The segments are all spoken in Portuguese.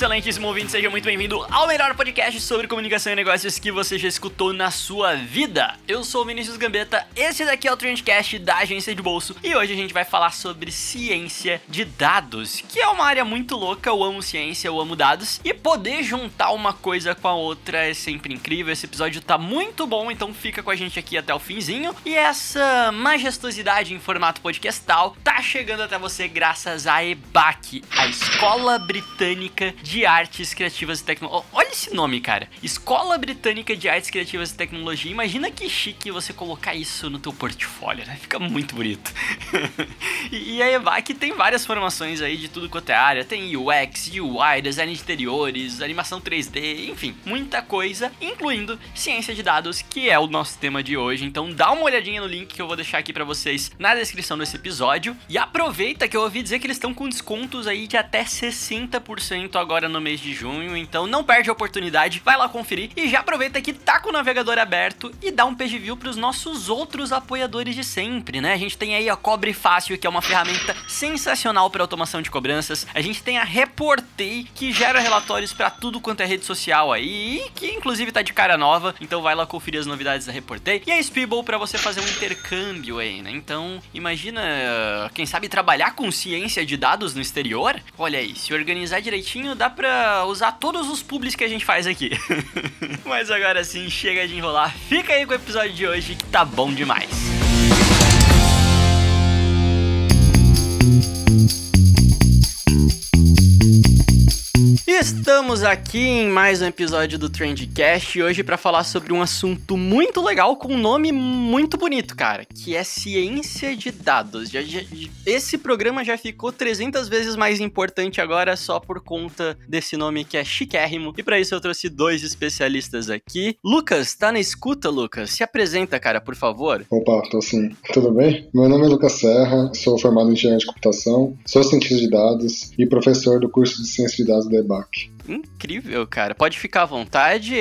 Excelentíssimo ouvinte, seja muito bem-vindo ao melhor podcast sobre comunicação e negócios que você já escutou na sua vida. Eu sou o Vinícius Gambetta, esse daqui é o Trendcast da Agência de Bolso e hoje a gente vai falar sobre ciência de dados, que é uma área muito louca, eu amo ciência, eu amo dados, e poder juntar uma coisa com a outra é sempre incrível. Esse episódio tá muito bom, então fica com a gente aqui até o finzinho. E essa majestosidade em formato podcastal tá chegando até você graças à EBAC, a Escola Britânica de Artes Criativas e Tecnologia. Olha esse nome, cara. Escola Britânica de Artes Criativas e Tecnologia. Imagina que chique você colocar isso no teu portfólio, né? Fica muito bonito. e a EVAC tem várias formações aí de tudo quanto é área. Tem UX, UI, design de interiores, animação 3D, enfim, muita coisa, incluindo ciência de dados, que é o nosso tema de hoje. Então dá uma olhadinha no link que eu vou deixar aqui para vocês na descrição desse episódio. E aproveita que eu ouvi dizer que eles estão com descontos aí de até 60% agora no mês de junho, então não perde a oportunidade, vai lá conferir e já aproveita que tá com o navegador aberto e dá um page view pros nossos outros apoiadores de sempre, né? A gente tem aí a Cobre Fácil, que é uma ferramenta sensacional para automação de cobranças. A gente tem a Reportei, que gera relatórios para tudo quanto é rede social aí, e que inclusive tá de cara nova, então vai lá conferir as novidades da Reportei. E a Speeble para você fazer um intercâmbio aí, né? Então, imagina, quem sabe trabalhar com ciência de dados no exterior? Olha aí, se organizar direitinho direitinho, pra usar todos os publis que a gente faz aqui. Mas agora sim, chega de enrolar. Fica aí com o episódio de hoje que tá bom demais. Estamos aqui em mais um episódio do Trendcast hoje para falar sobre um assunto muito legal com um nome muito bonito, cara, que é ciência de dados. Já, já, esse programa já ficou 300 vezes mais importante agora só por conta desse nome que é chiquérrimo. E para isso eu trouxe dois especialistas aqui. Lucas, tá na escuta, Lucas? Se apresenta, cara, por favor. Opa, tô sim. Tudo bem? Meu nome é Lucas Serra, sou formado em engenharia de computação, sou cientista de dados e professor do curso de ciência de dados da EBAC. Incrível, cara. Pode ficar à vontade,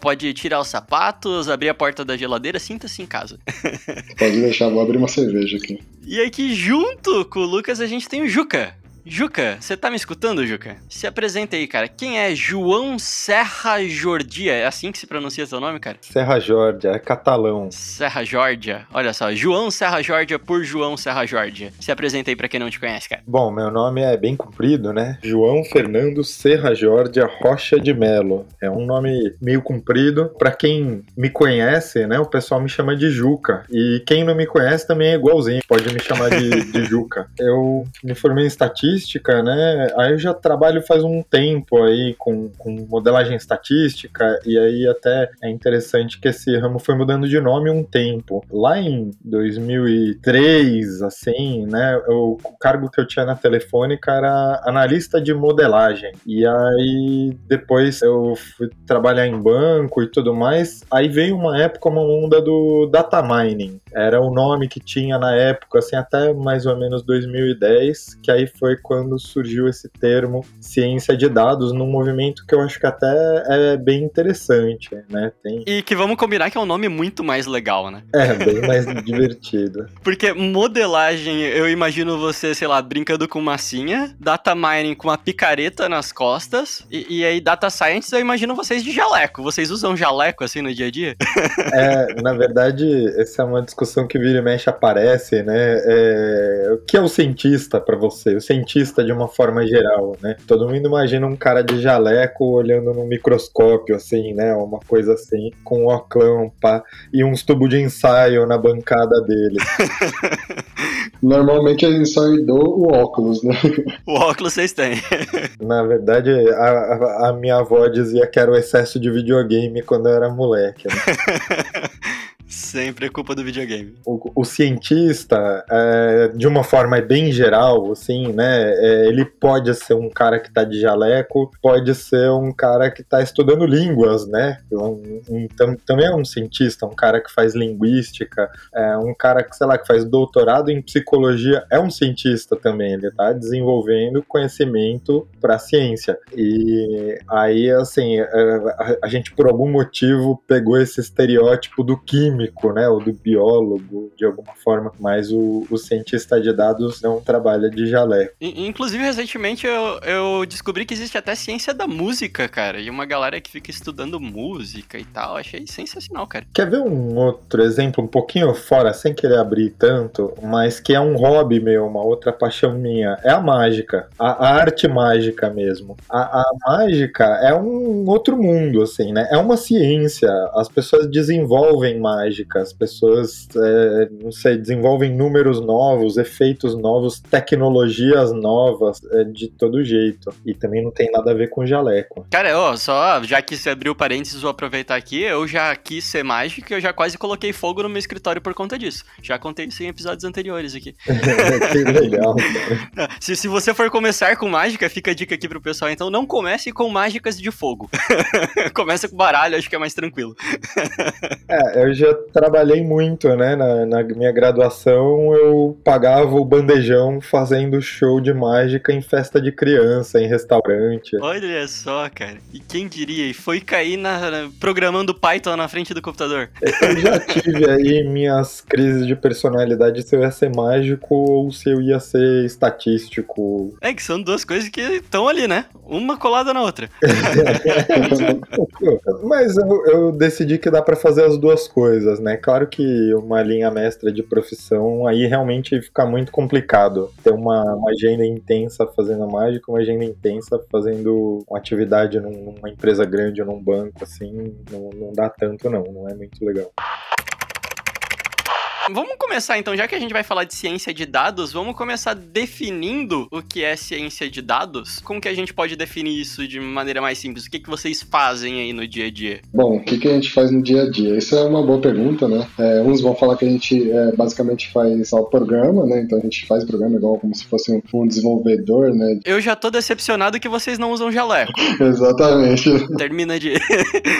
pode tirar os sapatos, abrir a porta da geladeira, sinta-se em casa. Pode deixar, vou abrir uma cerveja aqui. E aqui junto com o Lucas a gente tem o Juca. Juca, você tá me escutando, Juca? Se apresenta aí, cara. Quem é João Serra Jordia? É assim que se pronuncia seu nome, cara? Serra Jordia, é catalão. Serra Jordia. Olha só, João Serra Jordia por João Serra Jordia. Se apresenta aí pra quem não te conhece, cara. Bom, meu nome é bem comprido, né? João Fernando Serra Jordia Rocha de Melo. É um nome meio comprido. Pra quem me conhece, né, o pessoal me chama de Juca. E quem não me conhece também é igualzinho. Pode me chamar de, de Juca. Eu me formei em estatística estatística, né? Aí eu já trabalho faz um tempo aí com, com modelagem estatística, e aí até é interessante que esse ramo foi mudando de nome um tempo. Lá em 2003, assim, né? O, cargo que eu tinha na Telefônica era analista de modelagem. E aí depois eu fui trabalhar em banco e tudo mais. Aí veio uma época, uma onda do data mining. Era o nome que tinha na época, assim, até mais ou menos 2010, que aí foi quando surgiu esse termo ciência de dados num movimento que eu acho que até é bem interessante, né? Tem... E que vamos combinar que é um nome muito mais legal, né? É, bem mais divertido. Porque modelagem, eu imagino você, sei lá, brincando com massinha, data mining com uma picareta nas costas, e, e aí data science eu imagino vocês de jaleco. Vocês usam jaleco assim no dia a dia? É, na verdade, essa é uma discussão que vira e mexe aparece, né? É... O que é o cientista para você? O cientista cientista de uma forma geral, né? Todo mundo imagina um cara de jaleco olhando no microscópio, assim, né? Uma coisa assim, com um oclão, pá, e uns tubos de ensaio na bancada dele. Normalmente ele só herdou o óculos, né? O óculos vocês têm. Na verdade, a, a, minha avó dizia que era o excesso de videogame quando eu era moleque. Né? Sempre é culpa do videogame. O, o cientista, é, de uma forma bem geral, assim, né? É, ele pode ser um cara que tá de jaleco, pode ser um cara que tá estudando línguas, né? Um, um, tam, também é um cientista, um cara que faz linguística, é, um cara que, sei lá, que faz doutorado em psicologia, é um cientista também. Ele tá desenvolvendo conhecimento para ciência. E aí, assim, é, a, a gente por algum motivo pegou esse estereótipo do químico, né, ou do biólogo, de alguma forma, mas o, o cientista de dados não trabalha de jaleco. Inclusive, recentemente eu, eu descobri que existe até ciência da música, cara, e uma galera que fica estudando música e tal, achei sensacional, cara. Quer ver um outro exemplo um pouquinho fora, sem querer abrir tanto, mas que é um hobby meu, uma outra paixão minha, é a mágica, a, a arte mágica mesmo. A, a mágica é um outro mundo, assim, né, é uma ciência, as pessoas desenvolvem mágica, as pessoas, é, não sei, desenvolvem números novos, efeitos novos, tecnologias novas, é, de todo jeito. E também não tem nada a ver com jaleco. Cara, ó, só, já que você abriu parênteses, vou aproveitar aqui, eu já quis ser mágico e eu já quase coloquei fogo no meu escritório por conta disso. Já contei isso em episódios anteriores aqui. que legal. Se, se você for começar com mágica, fica a dica aqui pro pessoal, então não comece com mágicas de fogo. Começa com baralho, acho que é mais tranquilo. É, eu já trabalhei muito, né? Na, na, minha graduação, eu pagava o bandejão fazendo show de mágica em festa de criança, em restaurante. Olha só, cara. E quem diria? E foi cair na, programando Python na frente do computador. Eu já tive aí minhas crises de personalidade se eu ia ser mágico ou se eu ia ser estatístico. É que são duas coisas que estão ali, né? Uma colada na outra. Mas eu, eu decidi que dá para fazer as duas coisas, né? Claro que uma linha mestra de profissão aí realmente fica muito complicado. Ter uma, uma agenda intensa fazendo mágica, uma agenda intensa fazendo uma atividade num, numa empresa grande ou num banco, assim, não, não dá tanto não, não é muito legal. Vamos começar então, já que a gente vai falar de ciência de dados, vamos começar definindo o que é ciência de dados? Como que a gente pode definir isso de maneira mais simples? O que, que vocês fazem aí no dia a dia? Bom, o que, que a gente faz no dia a dia? Isso é uma boa pergunta, né? É, uns vão falar que a gente é, basicamente faz o programa, né? Então a gente faz programa igual como se fosse um, um desenvolvedor, né? Eu já tô decepcionado que vocês não usam jaleco. Exatamente. Termina de,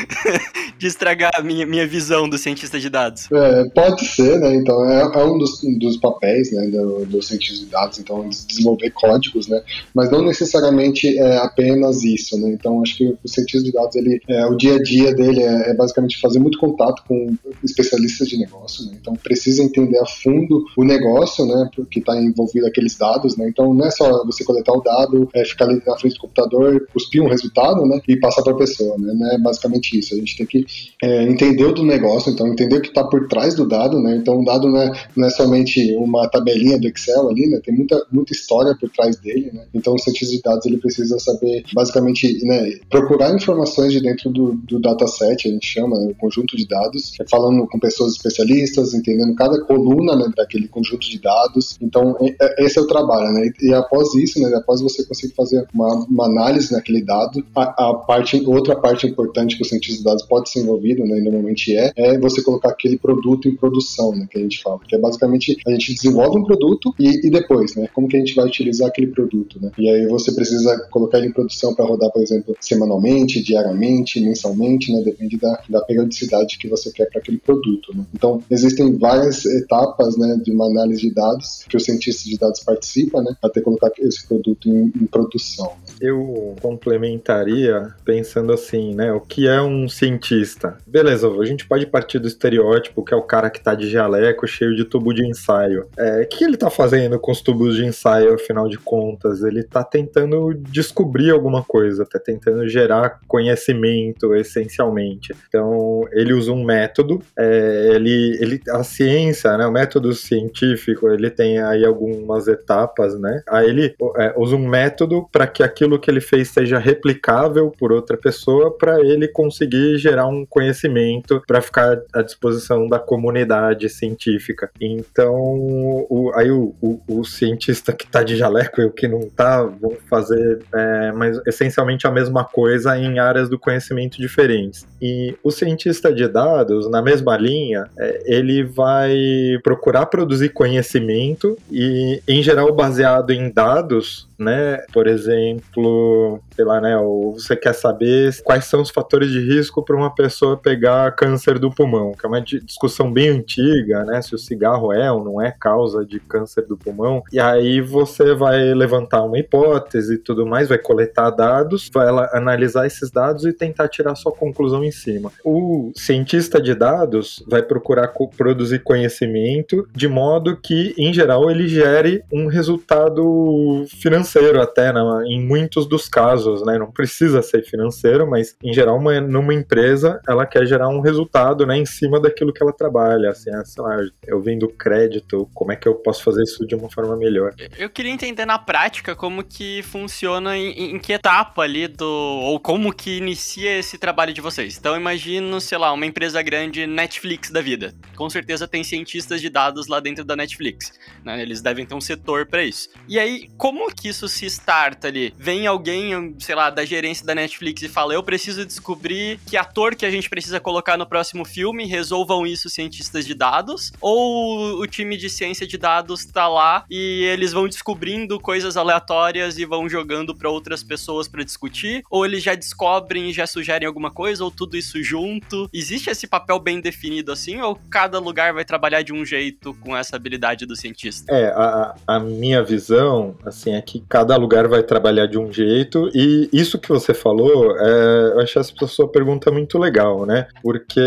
de estragar a minha, minha visão do cientista de dados. É, pode ser, né? Então é, é um dos, dos, papéis né, do, do cientista de dados, então desenvolver códigos, né? Mas não necessariamente é apenas isso, né? Então acho que o cientista de dados, ele, é, o dia a dia dele é, é basicamente fazer muito contato com especialistas de negócio, né? Então precisa entender a fundo o negócio, né? Que está envolvido aqueles dados, né? Então não é só você coletar o dado, é, ficar ali na frente do computador, cuspir um resultado, né? E passar para a pessoa, né? É basicamente isso. A gente tem que é, entender o do negócio, então entender o que está por trás do dado, né? Então dado não é, não é somente uma tabelinha do Excel ali, né? Tem muita, muita história por trás dele, né? Então o cientista de dados ele precisa saber basicamente né, procurar informações de dentro do, do dataset, a gente chama, né, o conjunto de dados, é falando com pessoas especialistas, entendendo cada coluna né, daquele conjunto de dados. Então é, esse é o trabalho, né? E, e após isso, né, após você conseguir fazer uma, uma análise naquele dado, a, a, parte, outra parte importante que o cientista de dados pode ser envolvido, né, e normalmente é, é você colocar aquele produto em produção, né? Que a gente fala, que é basicamente a gente desenvolve um produto e, e depois, né, como que a gente vai utilizar aquele produto, né? E aí você precisa colocar ele em produção para rodar, por exemplo, semanalmente, diariamente, mensalmente, né? Depende da, da periodicidade que você quer para aquele produto, né? Então, existem várias etapas, né, de uma análise de dados que o cientista de dados participa, né, até colocar esse produto em, em produção. Eu complementaria pensando assim, né, o que é um cientista? Beleza, a gente pode partir do estereótipo que é o cara que está de jaleco cheio de tubo de ensaio. É, o que ele tá fazendo com os tubos de ensaio, afinal de contas? Ele tá tentando descobrir alguma coisa, tá tentando gerar conhecimento, essencialmente. Então, ele usa um método, é, ele, ele, a ciência, né, o método científico, ele tem aí algumas etapas, né? Aí ele é, usa um método para que aquilo que ele fez seja replicável por outra pessoa, para ele conseguir gerar um conhecimento para ficar à disposição da comunidade científica científica. Então, o, aí o, o, o, cientista que está de jaleco e o que não está vão fazer é, mas essencialmente a mesma coisa em áreas do conhecimento diferentes. E o cientista de dados, na mesma linha, é, ele vai procurar produzir conhecimento e, em geral, baseado em dados né? Por exemplo, sei lá, né? Você quer saber quais são os fatores de risco para uma pessoa pegar câncer do pulmão, que é uma discussão bem antiga, né? Se o cigarro é ou não é causa de câncer do pulmão. E aí você vai levantar uma hipótese e tudo mais, vai coletar dados, vai analisar esses dados e tentar tirar sua conclusão em cima. O cientista de dados vai procurar produzir conhecimento de modo que, em geral, ele gere um resultado financeiro até, né, em muitos dos casos, né? Não precisa ser financeiro, mas em geral, uma, numa empresa, ela quer gerar um resultado, né, em cima daquilo que ela trabalha, assim, sei lá, eu vendo crédito, como é que eu posso fazer isso de uma forma melhor? Eu queria entender na prática como que funciona, em, em que etapa ali do, ou como que inicia esse trabalho de vocês. Então, imagino, sei lá, uma empresa grande, Netflix da vida. Com certeza tem cientistas de dados lá dentro da Netflix, né? Eles devem ter um setor para isso. E aí, como que isso se starta ali? Vem alguém, sei lá, da gerência da Netflix e fala: Eu preciso descobrir que ator que a gente precisa colocar no próximo filme, resolvam isso cientistas de dados? Ou o time de ciência de dados tá lá e eles vão descobrindo coisas aleatórias e vão jogando para outras pessoas para discutir? Ou eles já descobrem e já sugerem alguma coisa? Ou tudo isso junto? Existe esse papel bem definido assim? Ou cada lugar vai trabalhar de um jeito com essa habilidade do cientista? É, a, a minha visão, assim, é que cada lugar vai trabalhar de um jeito, e isso que você falou, é, eu achei essa sua pergunta muito legal, né? Porque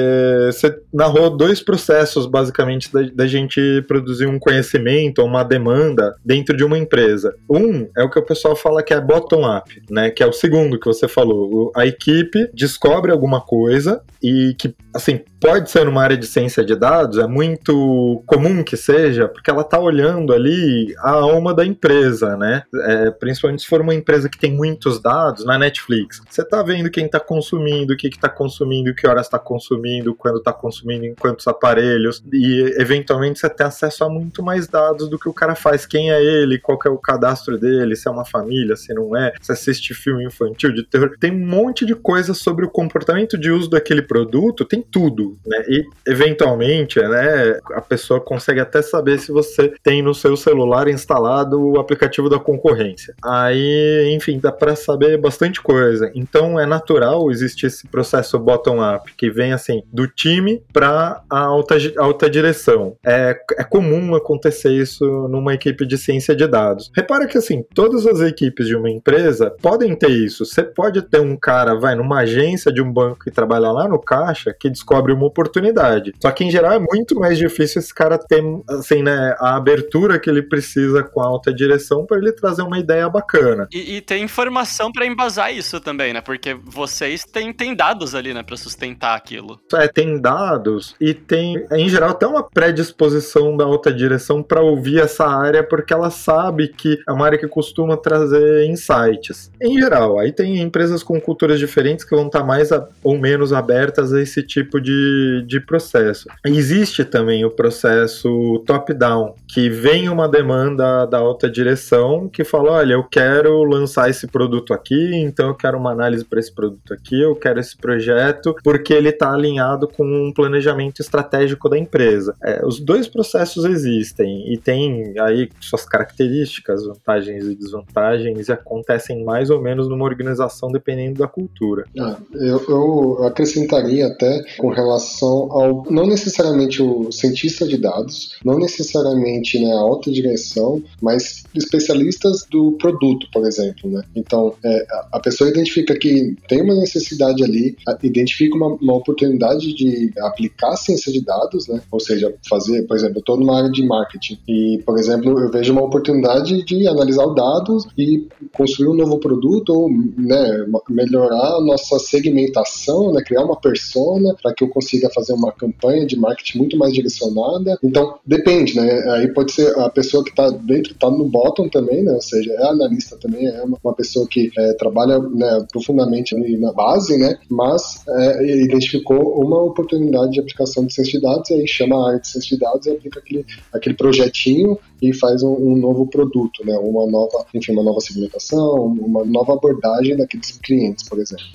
você narrou dois processos, basicamente, da, da gente produzir um conhecimento, uma demanda dentro de uma empresa. Um é o que o pessoal fala que é bottom-up, né? Que é o segundo que você falou. A equipe descobre alguma coisa e que, assim, pode ser numa área de ciência de dados, é muito comum que seja, porque ela está olhando ali a alma da empresa, né? É, principalmente se for uma empresa que tem muitos dados, na Netflix. Você está vendo quem está consumindo, o que está consumindo, que horas está consumindo, quando está consumindo, em quantos aparelhos, e eventualmente você tem acesso a muito mais dados do que o cara faz, quem é ele, qual é o cadastro dele, se é uma família, se não é, se assiste filme infantil de terror. Tem um monte de coisas sobre o comportamento de uso daquele produto, tem tudo né? E eventualmente, né, a pessoa consegue até saber se você tem no seu celular instalado o aplicativo da concorrência. Aí, enfim, dá para saber bastante coisa. Então é natural existir esse processo bottom-up que vem assim do time para a alta, alta direção. É, é comum acontecer isso numa equipe de ciência de dados. Repara que assim, todas as equipes de uma empresa podem ter isso. Você pode ter um cara, vai numa agência de um banco que trabalha lá no caixa que descobre uma oportunidade. Só que em geral é muito mais difícil esse cara ter, assim, né, a abertura que ele precisa com a alta direção para ele trazer uma ideia bacana. E, e tem informação para embasar isso também, né? Porque vocês têm, têm dados ali, né, para sustentar aquilo. É, tem dados e tem, em geral, até uma predisposição da alta direção para ouvir essa área, porque ela sabe que é uma área que costuma trazer insights. Em geral, aí tem empresas com culturas diferentes que vão estar mais a, ou menos abertas a esse tipo de de, processo. Existe também o processo top-down, que vem uma demanda da alta direção que fala: olha, eu quero lançar esse produto aqui, então eu quero uma análise para esse produto aqui, eu quero esse projeto, porque ele está alinhado com um planejamento estratégico da empresa. É, os dois processos existem e tem aí suas características, vantagens e desvantagens, e acontecem mais ou menos numa organização dependendo da cultura. Ah, eu, eu acrescentaria até com relação ao não necessariamente o cientista de dados, não necessariamente né, a alta direção, mas especialistas do produto, por exemplo. Né? Então, é, a pessoa identifica que tem uma necessidade ali, identifica uma, uma oportunidade de aplicar ciência de dados, né? Ou seja, fazer, por exemplo, estou numa área de marketing e, por exemplo, eu vejo uma oportunidade de analisar os dados e construir um novo produto ou né, melhorar a nossa segmentação, né, criar uma persona para que eu consiga fazer uma campanha de marketing muito mais direcionada. Então, depende, né? Aí pode ser a pessoa que está dentro, está no bottom também, né? Ou seja, é analista também, é uma, pessoa que é, trabalha né, profundamente na base, né? Mas é, identificou uma oportunidade de aplicação de ciência de dados e aí chama chama a ciência de dados e aplica aquele, aquele projetinho e faz um, um, novo produto, né? Uma nova, enfim, uma nova segmentação, uma nova abordagem daqueles clientes, por exemplo.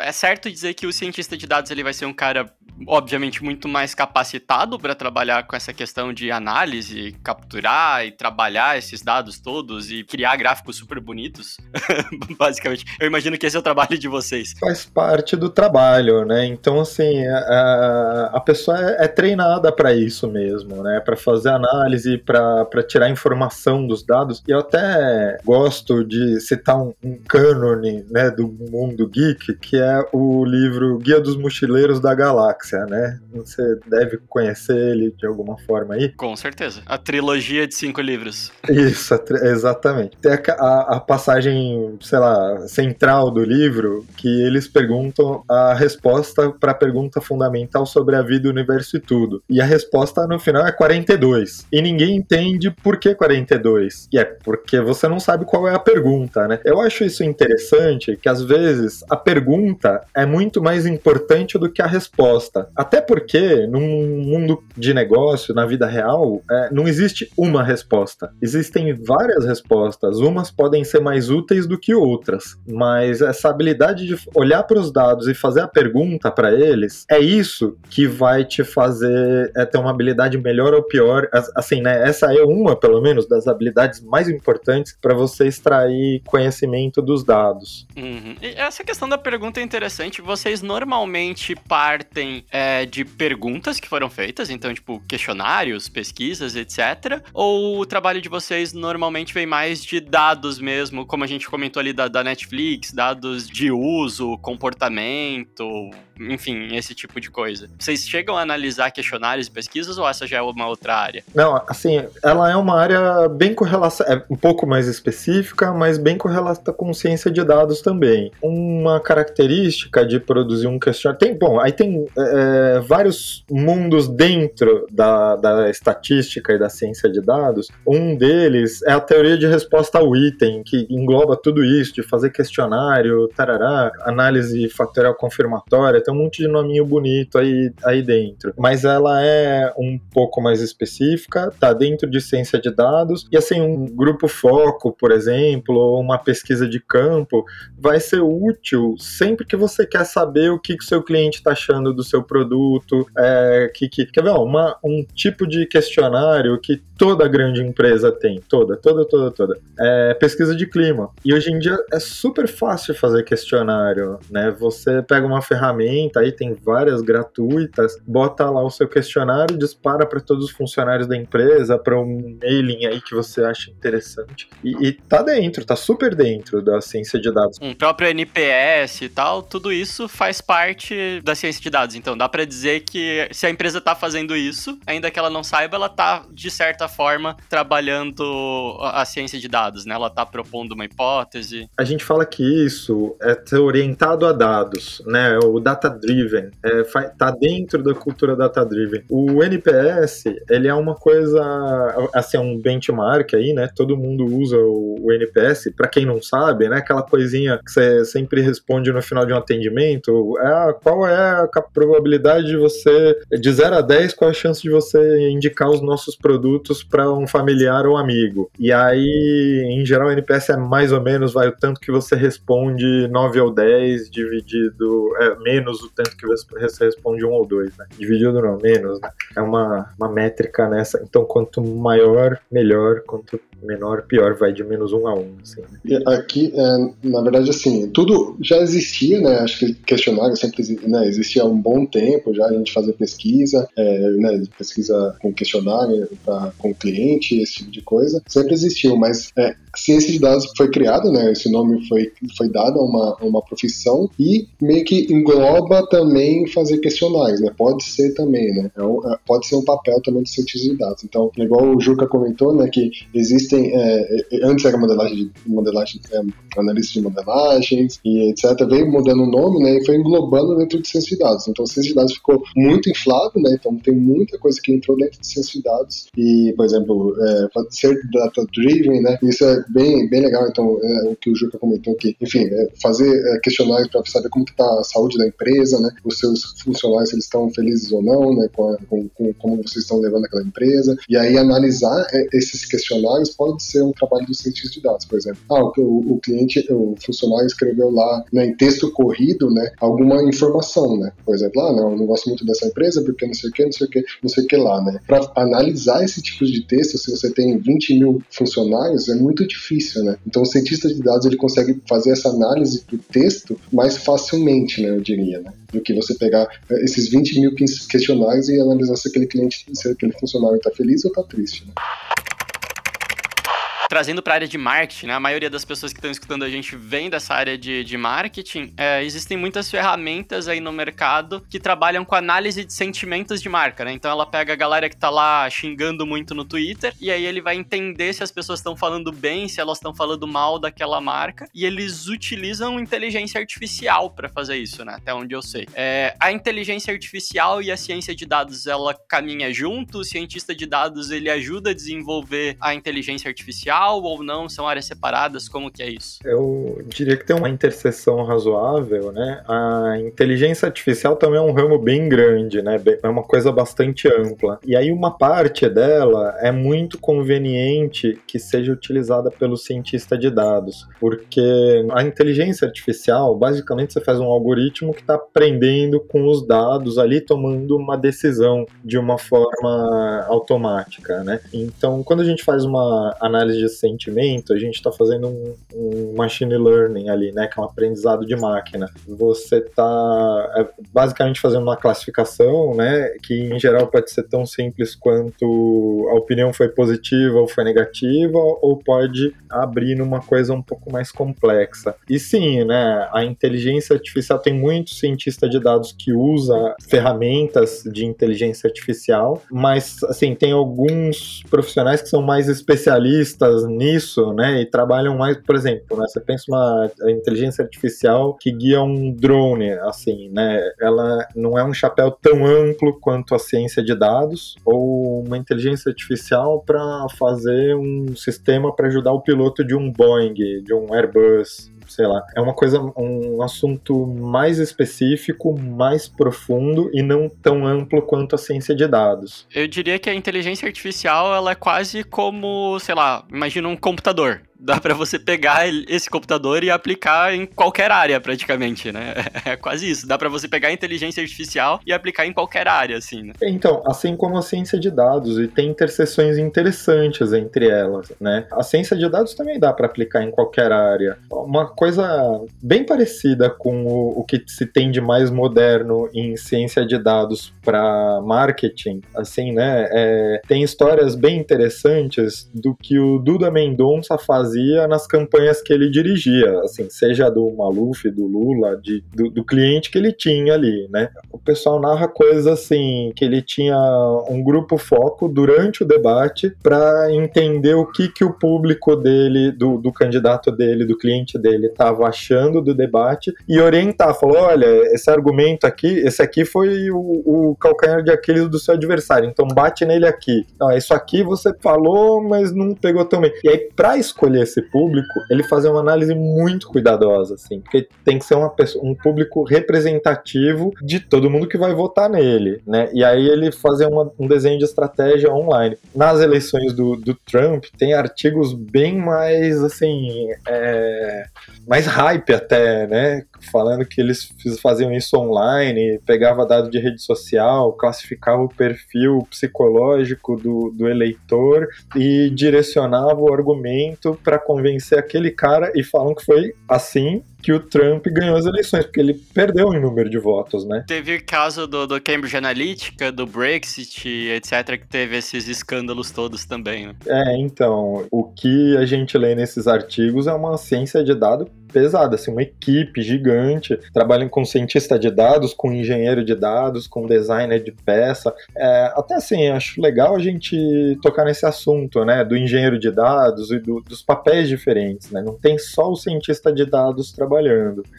É certo dizer que o cientista de dados ele vai ser um cara obviamente muito mais capacitado para trabalhar com essa questão de análise, capturar e trabalhar esses dados todos e criar gráficos super bonitos. Basicamente, eu imagino que esse é o trabalho de vocês. Faz parte do trabalho, né? Então, assim, a, a pessoa é, é treinada para isso mesmo, né? Para fazer análise, para tirar informação dos dados. E eu até gosto de citar um, um cânone né, do mundo geek, que é o livro Guia dos Mochileiros da Galáxia, né? Você deve conhecer ele de alguma forma aí. Com certeza. A trilogia de cinco livros. Isso, exatamente. Tem a, a, a passagem, sei lá, central do livro, que eles perguntam a resposta para a pergunta fundamental sobre a vida, o universo e tudo. E a resposta no final é 42. E ninguém entende por que 42. E é porque você não sabe qual é a pergunta, né? Eu acho isso interessante, que às vezes a pergunta pergunta é muito mais importante do que a resposta. Até porque, num mundo de negócio, na vida real, é, não existe uma resposta. Existem várias respostas. Umas podem ser mais úteis do que outras. Mas essa habilidade de olhar para os dados e fazer a pergunta para eles, é isso que vai te fazer é, ter uma habilidade melhor ou pior. Assim, né? Essa é uma, pelo menos, das habilidades mais importantes para você extrair conhecimento dos dados. Uhum. Essa questão da pergunta pergunta interessante. Vocês normalmente partem é, de perguntas que foram feitas, então, tipo, questionários, pesquisas, etc. Ou o trabalho de vocês normalmente vem mais de dados mesmo, como a gente comentou ali da, da Netflix, dados de uso, comportamento, enfim, esse tipo de coisa. Vocês chegam a analisar questionários e pesquisas ou essa já é uma outra área? Não, assim, ela é uma área bem correlacionada, é um pouco mais específica, mas bem correlacionada com ciência de dados também. Uma característica de produzir um questionário. Tem, bom, aí tem é, é, vários mundos dentro da, da estatística e da ciência de dados. Um deles é a teoria de resposta ao item, que engloba tudo isso, de fazer questionário, tarará, análise fatorial confirmatória tem um monte de nominho bonito aí, aí dentro. Mas ela é um pouco mais específica, tá dentro de ciência de dados, e assim, um grupo foco, por exemplo, ou uma pesquisa de campo, vai ser útil sempre que você quer saber o que o seu cliente está achando do seu produto, é, que, que, quer ver, uma, um tipo de questionário que toda grande empresa tem, toda, toda, toda, toda, é pesquisa de clima. E hoje em dia é super fácil fazer questionário, né? Você pega uma ferramenta ferramenta aí, tem várias gratuitas, bota lá o seu questionário, dispara para todos os funcionários da empresa, para um mailing aí que você acha interessante. E, e tá dentro, tá super dentro da ciência de dados. Um próprio NPS e tal, tudo isso faz parte da ciência de dados. Então dá para dizer que se a empresa tá fazendo isso, ainda que ela não saiba, ela tá de certa forma trabalhando a ciência de dados, né? Ela tá propondo uma hipótese. A gente fala que isso é orientado a dados, né? O data data-driven, é, tá dentro da cultura data-driven. O NPS, ele é uma coisa, assim, é um benchmark aí, né? Todo mundo usa o, o NPS. Para quem não sabe, né? Aquela coisinha que você sempre responde no final de um atendimento, é qual é a probabilidade de você, de 0 a 10, qual é a chance de você indicar os nossos produtos para um familiar ou amigo? E aí, em geral, o NPS é mais ou menos, vai o tanto que você responde 9 ou 10 dividido, é, menos menos o tanto que você responde um ou dois, né? Dividido não, menos, né? É uma, uma métrica nessa. Então, quanto maior, melhor. Quanto menor, pior. Vai de menos um a um, assim. Né? Aqui, é, na verdade, assim, tudo já existia, né? Acho que questionário sempre né, existia há um bom tempo já, a gente fazer pesquisa, é, né, pesquisa com questionário pra, com cliente, esse tipo de coisa. Sempre existiu, mas é, ciência de dados foi criada, né? Esse nome foi, foi dado a uma, uma profissão e meio que engloba também fazer questionários, né? Pode ser também, né? É um, é, pode ser um papel também de cientista de dados. Então, igual o Juca comentou, né? Que existem, é, é antes era modelagem, de, modelagem é, analista de modelagens e etc. Veio mudando o nome, né? E foi englobando dentro de ciência de dados. Então, ciência de dados ficou muito inflado, né? Então, tem muita coisa que entrou dentro de ciência de dados e, por exemplo, é, ser data-driven, né? Isso é bem, bem legal, então, é, o que o Juca comentou aqui. Enfim, é, fazer é, questionários para saber como está a saúde da empresa, né? Os seus funcionários, eles estão felizes ou não, né? Com, a, com, com, como vocês estão levando aquela empresa. E aí analisar é, esses questionários pode ser um trabalho do cientista de dados, por exemplo. Ah, o, o cliente, o funcionário escreveu lá, né, em texto corrido, né? Alguma informação, né? Por exemplo, ah, não, não gosto muito dessa empresa porque não sei o que, não sei o que, não sei o que lá, né? Para analisar esse tipo de texto, se você tem 20 mil funcionários, é muito difícil, né? Então, o cientista de dados ele consegue fazer essa análise do texto mais facilmente, né? Eu diria, né? Do que você pegar eh, esses 20 mil questionários e analisar se aquele cliente, se aquele funcionário está feliz ou está triste, né? Trazendo para a área de marketing, né? A maioria das pessoas que estão escutando a gente vem dessa área de, de marketing. É, existem muitas ferramentas aí no mercado que trabalham com análise de sentimentos de marca, né? Então ela pega a galera que tá lá xingando muito no Twitter e aí ele vai entender se as pessoas estão falando bem, se elas estão falando mal daquela marca e eles utilizam inteligência artificial para fazer isso, né? Até onde eu sei. É, a inteligência artificial e a ciência de dados ela caminha junto. O cientista de dados ele ajuda a desenvolver a inteligência artificial ou não? São áreas separadas? Como que é isso? Eu diria que tem uma interseção razoável, né? A inteligência artificial também é um ramo bem grande, né? É uma coisa bastante ampla. E aí uma parte dela é muito conveniente que seja utilizada pelo cientista de dados, porque a inteligência artificial, basicamente você faz um algoritmo que está aprendendo com os dados ali, tomando uma decisão de uma forma automática, né? Então, quando a gente faz uma análise de sentimento, a gente está fazendo um, um, machine learning ali, né? Que é um aprendizado de máquina. Você está é, basicamente fazendo uma classificação, né? Que em geral pode ser tão simples quanto a opinião foi positiva ou foi negativa, ou pode abrir numa coisa um pouco mais complexa. E sim, né? A inteligência artificial tem muito cientista de dados que usa ferramentas de inteligência artificial, mas assim tem alguns profissionais que são mais especialistas nisso, né, e trabalham mais, por exemplo, né, você pensa uma inteligência artificial que guia um drone, assim, né, ela não é um chapéu tão amplo quanto a ciência de dados, ou uma inteligência artificial para fazer um sistema para ajudar o piloto de um Boeing, de um Airbus, sei lá. É uma coisa, um assunto mais específico, mais profundo e não tão amplo quanto a ciência de dados. Eu diria que a inteligência artificial, ela é quase como, sei lá, imagina um computador dá para você pegar esse computador e aplicar em qualquer área, praticamente, né? É quase isso. Dá para você pegar a inteligência artificial e aplicar em qualquer área, assim, né? Então, assim como a ciência de dados, e tem interseções interessantes entre elas, né? A ciência de dados também dá para aplicar em qualquer área. Uma coisa bem parecida com o, o que se tem de mais moderno em ciência de dados para marketing, assim, né? É, tem histórias bem interessantes do que o Duda Mendonça faz fazia nas campanhas que ele dirigia, assim, seja do Maluf, do Lula, de, do, do cliente que ele tinha ali, né? O pessoal narra coisas assim, que ele tinha um grupo foco durante o debate para entender o que, que o público dele, do, do candidato dele, do cliente dele, estava achando do debate e orientar. Falou: olha, esse argumento aqui, esse aqui foi o, o calcanhar de Aquiles do seu adversário, então bate nele aqui. Não, isso aqui você falou, mas não pegou tão bem. E aí, para escolher escolher esse público, ele fazer uma análise muito cuidadosa, assim, porque tem que ser uma pessoa, um público representativo de todo mundo que vai votar nele, né? E aí ele fazer uma, um desenho de estratégia online. Nas eleições do, do Trump, tem artigos bem mais, assim, é, mais hype até, né? Falando que eles faziam isso online, pegava dado de rede social, classificava o perfil psicológico do, do eleitor e direcionava o argumento para convencer aquele cara e falam que foi assim que o Trump ganhou as eleições, porque ele perdeu em número de votos, né? Teve o caso do, do Cambridge Analytica, do Brexit, etc., que teve esses escândalos todos também, né? É, então, o que a gente lê nesses artigos é uma ciência de dado pesada, assim, uma equipe gigante, trabalham com cientista de dados, com engenheiro de dados, com designer de peça. É, até assim, acho legal a gente tocar nesse assunto, né, do engenheiro de dados e do, dos papéis diferentes, né? Não tem só o cientista de dados trabalhando.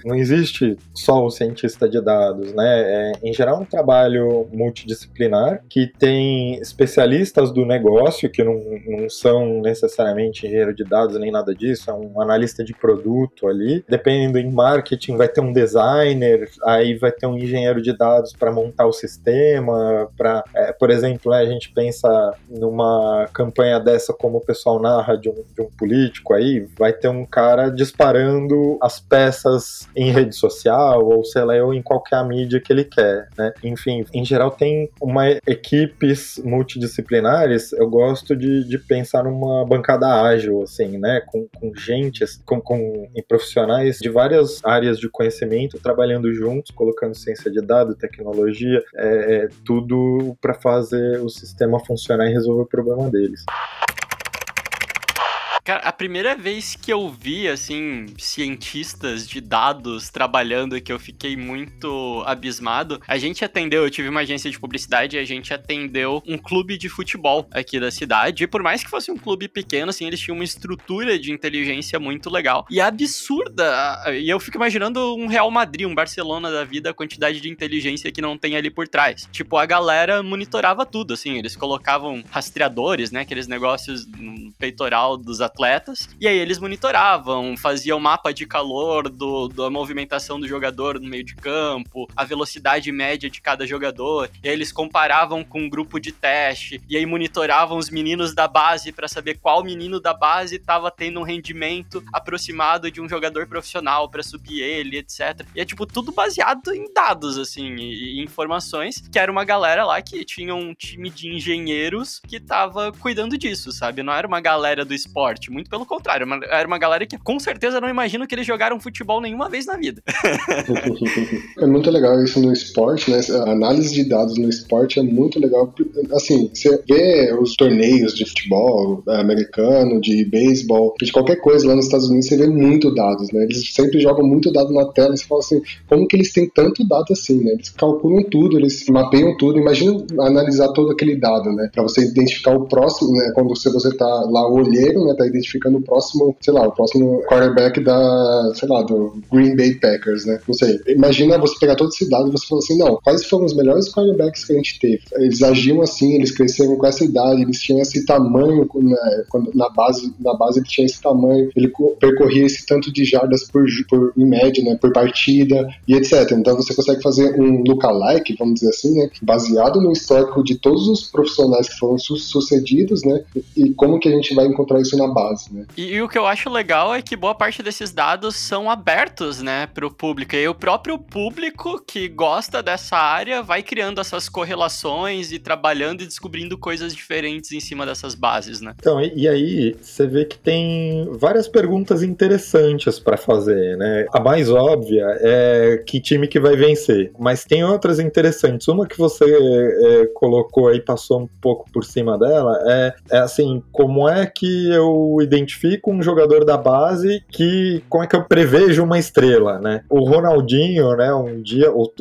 Não existe só o cientista de dados, né? É, em geral, um trabalho multidisciplinar que tem especialistas do negócio que não, não são necessariamente engenheiro de dados nem nada disso, é um analista de produto ali. Dependendo em marketing, vai ter um designer, aí vai ter um engenheiro de dados para montar o sistema, para, é, por exemplo, né, a gente pensa numa campanha dessa como o pessoal narra de um, de um político aí, vai ter um cara disparando as peças em rede social ou lá, ou em qualquer mídia que ele quer, né? Enfim, em geral tem uma equipes multidisciplinares, eu gosto de, de pensar numa bancada ágil, assim, né? Com, com gente, com, com profissionais de várias áreas de conhecimento trabalhando juntos, colocando ciência de dados, tecnologia, é, é tudo para fazer o sistema funcionar e resolver o problema deles. Cara, a primeira vez que eu vi, assim, cientistas de dados trabalhando que eu fiquei muito abismado, a gente atendeu, eu tive uma agência de publicidade e a gente atendeu um clube de futebol aqui da cidade. E por mais que fosse um clube pequeno, assim, eles tinham uma estrutura de inteligência muito legal e absurda. E eu fico imaginando um Real Madrid, um Barcelona da vida, a quantidade de inteligência que não tem ali por trás. Tipo, a galera monitorava tudo, assim, eles colocavam rastreadores, né, aqueles negócios no peitoral dos atletas atletas, e aí eles monitoravam, faziam mapa de calor do, da movimentação do jogador no meio de campo, a velocidade média de cada jogador, e aí eles comparavam com um grupo de teste, e aí monitoravam os meninos da base para saber qual menino da base estava tendo um rendimento aproximado de um jogador profissional para subir ele, etc. E é tipo tudo baseado em dados, assim, e, e informações, que era uma galera lá que tinha um time de engenheiros que tava cuidando disso, sabe? Não era uma galera do esporte muito pelo contrário. Era uma galera que com certeza não imagino que eles jogaram futebol nenhuma vez na vida. é muito legal isso no esporte, né? A análise de dados no esporte é muito legal. Assim, você vê os torneios de futebol é, americano, de beisebol, de qualquer coisa lá nos Estados Unidos, você vê muito dados, né? Eles sempre jogam muito dado na tela. Você fala assim, como que eles têm tanto dado assim, né? Eles calculam tudo, eles mapeiam tudo. Imagina analisar todo aquele dado, né? Para você identificar o próximo, né? Quando você, você tá lá, olheiro, né? Tá identificando o próximo, sei lá, o próximo quarterback da, sei lá, do Green Bay Packers, né? Não sei. Imagina você pegar todo esse dado e você falar assim, não, quais foram os melhores quarterbacks que a gente teve? Eles agiam assim, eles cresceram com essa idade, eles tinham esse tamanho, né, quando, na base, na base ele tinha esse tamanho, ele percorria esse tanto de jardas por, por em média, né, por partida e etc. Então você consegue fazer um lookalike, vamos dizer assim, né, baseado no histórico de todos os profissionais que foram su sucedidos, né, e como que a gente vai encontrar isso na base base, né? E, e, o que eu acho legal é que boa parte desses dados são abertos, né, para o público. E o próprio público que gosta dessa área vai criando essas correlações e trabalhando e descobrindo coisas diferentes em cima dessas bases, né? Então, e, e aí você vê que tem várias perguntas interessantes para fazer, né? A mais óbvia é que time que vai vencer, mas tem outras interessantes. Uma que você é, colocou aí, passou um pouco por cima dela, é, é assim, como é que eu identifico um jogador da base que, como é que eu prevejo uma estrela, né? O Ronaldinho, né, um dia, o,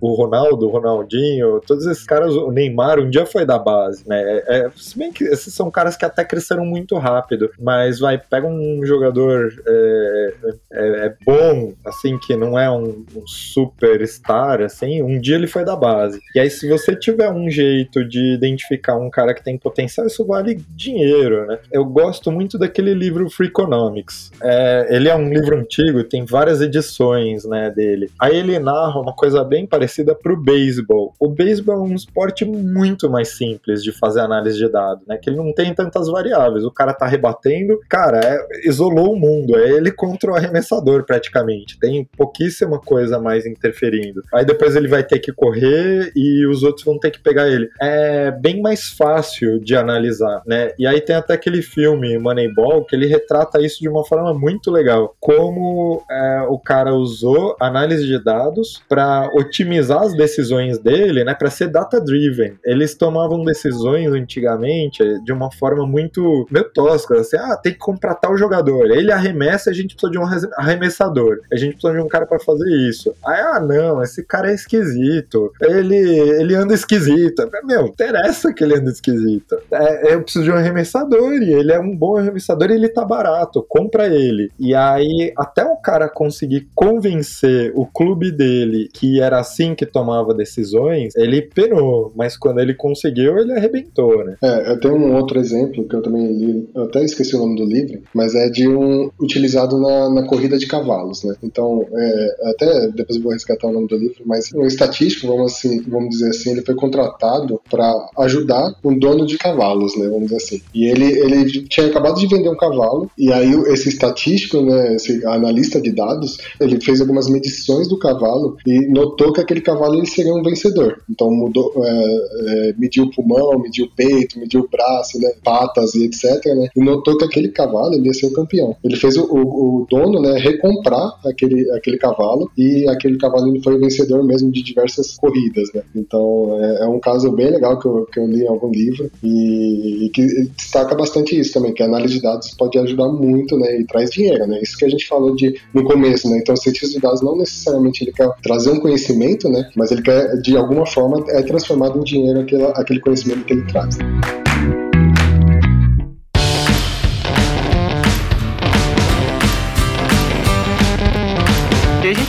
o Ronaldo, o Ronaldinho, todos esses caras, o Neymar, um dia foi da base, né? É, é, se bem que esses são caras que até cresceram muito rápido, mas vai, pega um jogador é, é, é bom, assim, que não é um, um superstar, assim, um dia ele foi da base. E aí, se você tiver um jeito de identificar um cara que tem potencial, isso vale dinheiro, né? Eu gosto muito daquele livro Freakonomics. É, ele é um livro antigo, tem várias edições né, dele. Aí ele narra uma coisa bem parecida pro beisebol. O beisebol é um esporte muito mais simples de fazer análise de dados, né? Que ele não tem tantas variáveis. O cara tá rebatendo, cara, é, isolou o mundo. É ele contra o arremessador praticamente. Tem pouquíssima coisa mais interferindo. Aí depois ele vai ter que correr e os outros vão ter que pegar ele. É bem mais fácil de analisar, né? E aí tem até aquele filme, Money Moneyball que ele retrata isso de uma forma muito legal. Como é, o cara usou análise de dados para otimizar as decisões dele, né, para ser data-driven. Eles tomavam decisões antigamente de uma forma muito meio tosca, assim, ah, tem que comprar tal jogador. Ele arremessa, a gente precisa de um arremessador. A gente precisa de um cara para fazer isso. Aí, ah, não, esse cara é esquisito. Ele, ele anda esquisito. Meu, interessa que ele anda esquisito. É, eu preciso de um arremessador e ele é um bom arremessador e ele tá barato. Compra ele. E aí, até o cara conseguir convencer o clube dele que era assim que tomava decisões, ele penou. Mas quando ele conseguiu, ele arrebentou, né? É, eu tenho um outro exemplo que eu também li, eu até esqueci o nome do livro, mas é de um utilizado na, na corrida de cavalos, né? Então, é, até depois eu vou resgatar o nome do livro, mas um estatístico, vamos, assim, vamos dizer assim, ele foi contratado para ajudar um dono de cavalos, né? Vamos dizer assim. E ele, ele tinha acabado de vender um cavalo, e aí esse estatístico, né, esse analista de dados, ele fez algumas medições do cavalo e notou que aquele cavalo ele seria um vencedor. Então mudou, é, é, mediu o pulmão, mediu o peito, mediu o braço, né, patas e etc. Né, e notou que aquele cavalo ele ia ser o campeão. Ele fez o, o, o dono né, recomprar aquele, aquele cavalo e aquele cavalo ele foi o vencedor mesmo de diversas corridas. Né. Então é, é, um caso bem legal que eu, que eu li em algum livro e, e, que destaca bastante isso também, que a análise de dados pode ajudar muito né, e traz dinheiro. Né. Isso que a gente falou de, no começo. Né. Então o cientista de dados não necessariamente ele quer trazer um conhecimento, né, mas ele quer de alguma forma é transformado em dinheiro aquele, aquele conhecimento que ele traz.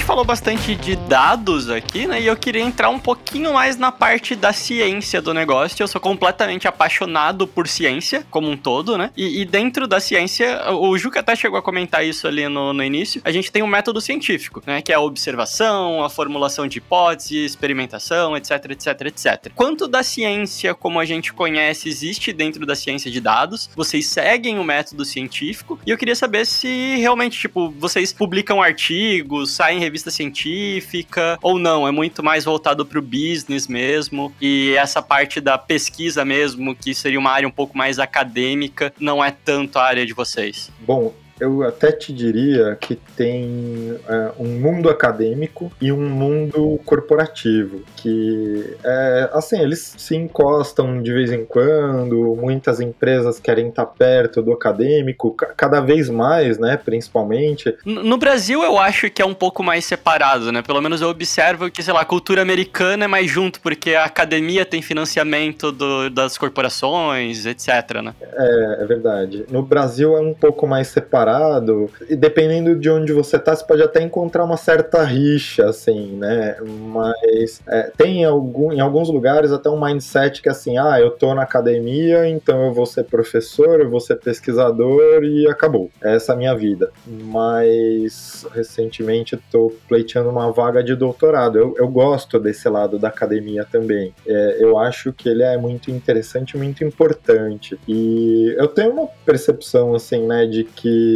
Falou bastante de dados aqui, né? E eu queria entrar um pouquinho mais na parte da ciência do negócio. Eu sou completamente apaixonado por ciência como um todo, né? E, e dentro da ciência, o Juca até chegou a comentar isso ali no, no início. A gente tem um método científico, né? Que é a observação, a formulação de hipóteses, experimentação, etc, etc, etc. Quanto da ciência como a gente conhece existe dentro da ciência de dados? Vocês seguem o método científico? E eu queria saber se realmente, tipo, vocês publicam artigos, saem revistas revista científica, ou não, é muito mais voltado para o business mesmo, e essa parte da pesquisa mesmo, que seria uma área um pouco mais acadêmica, não é tanto a área de vocês? Bom, eu até te diria que tem é, um mundo acadêmico e um mundo corporativo, que é, assim, eles se encostam de vez em quando, muitas empresas querem estar perto do acadêmico, cada vez mais, né, principalmente. No Brasil eu acho que é um pouco mais separado, né, pelo menos eu observo que, sei lá, a cultura americana é mais junto, porque a academia tem financiamento do, das corporações, etc, né. É, é verdade. No Brasil é um pouco mais separado separado, e dependendo de onde você tá, você pode até encontrar uma certa rixa, assim, né? Mas é, tem algum, em alguns lugares até um mindset que assim, ah, eu tô na academia, então eu vou ser professor, eu vou ser pesquisador e acabou. Essa é a minha vida. Mas recentemente tô pleiteando uma vaga de doutorado. Eu, eu gosto desse lado da academia também. É, eu acho que ele é muito interessante, muito importante. E eu tenho uma percepção, assim, né, de que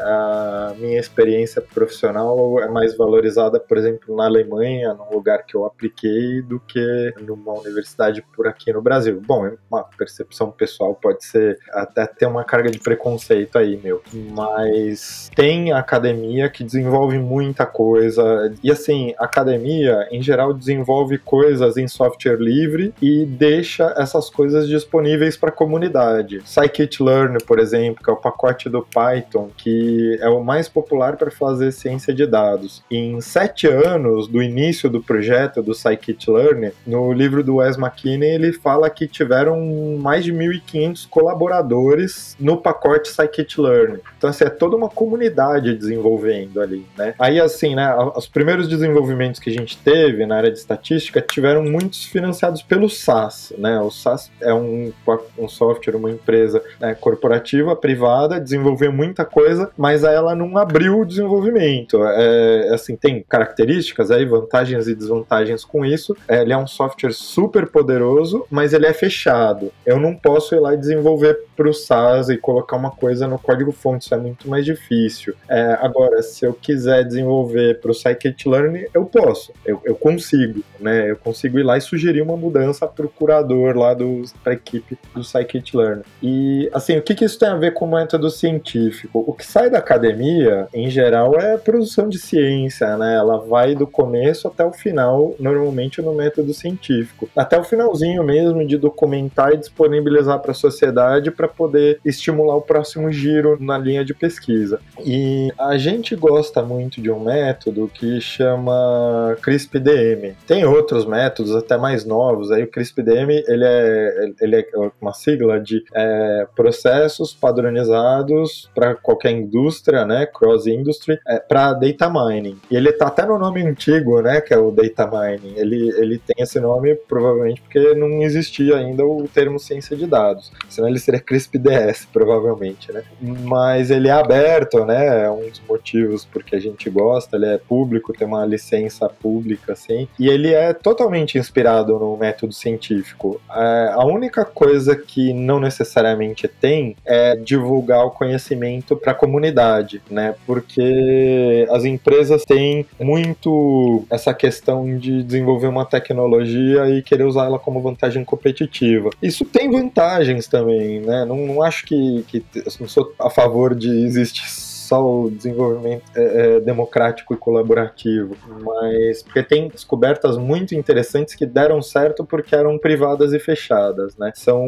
a minha experiência profissional é mais valorizada, por exemplo, na Alemanha, num lugar que eu apliquei, do que numa universidade por aqui no Brasil. Bom, é uma percepção pessoal pode ser até ter uma carga de preconceito aí, meu. Mas tem academia que desenvolve muita coisa. E assim, academia, em geral, desenvolve coisas em software livre e deixa essas coisas disponíveis para a comunidade. Scikit-learn, por exemplo, que é o pacote do Python Que é o mais popular para fazer ciência de dados. Em sete anos do início do projeto do Scikit-Learn, no livro do Wes McKinney, ele fala que tiveram mais de 1.500 colaboradores no pacote Scikit-Learn. Então, assim, é toda uma comunidade desenvolvendo ali, né? Aí, assim, né, os primeiros desenvolvimentos que a gente teve na área de estatística tiveram muitos financiados pelo SAS, né? O SAS é um, um software, uma empresa né, corporativa, privada, desenvolveu muita muita coisa, mas ela não abriu o desenvolvimento. É, assim, tem características aí, vantagens e desvantagens com isso. É, ele é um software super poderoso, mas ele é fechado. Eu não posso ir lá e desenvolver para o SaaS e colocar uma coisa no código-fonte, isso é muito mais difícil. É, agora, se eu quiser desenvolver para o scikit-learn, eu posso, eu, eu, consigo, né? Eu consigo ir lá e sugerir uma mudança para o curador lá para a equipe do scikit-learn. E, assim, o que, que isso tem a ver com o método científico? O que sai da academia, em geral, é produção de ciência, né? Ela vai do começo até o final, normalmente no método científico. Até o finalzinho mesmo de documentar e disponibilizar para a sociedade para poder estimular o próximo giro na linha de pesquisa. E a gente gosta muito de um método que chama CRISP-DM. Tem outros métodos até mais novos. Aí o CRISP-DM ele é, ele é uma sigla de é, processos padronizados para qualquer indústria, né, cross industry, é, para data mining. E ele tá até no nome antigo, né, que é o data mining. Ele, ele tem esse nome provavelmente porque não existia ainda o termo ciência de dados. Senão ele seria CRISP-DS, provavelmente, né? Mas ele é aberto, né? É um dos motivos porque a gente gosta, ele é público, tem uma licença pública, assim, e ele é totalmente inspirado no método científico. É, a única coisa que não necessariamente tem é divulgar o conhecimento para a comunidade, né? Porque as empresas têm muito essa questão de desenvolver uma tecnologia e querer usar ela como vantagem competitiva. Isso tem vantagens também, né? Não, não acho que, que. Não sou a favor de existir só o desenvolvimento é, é, democrático e colaborativo, mas porque tem descobertas muito interessantes que deram certo porque eram privadas e fechadas, né? São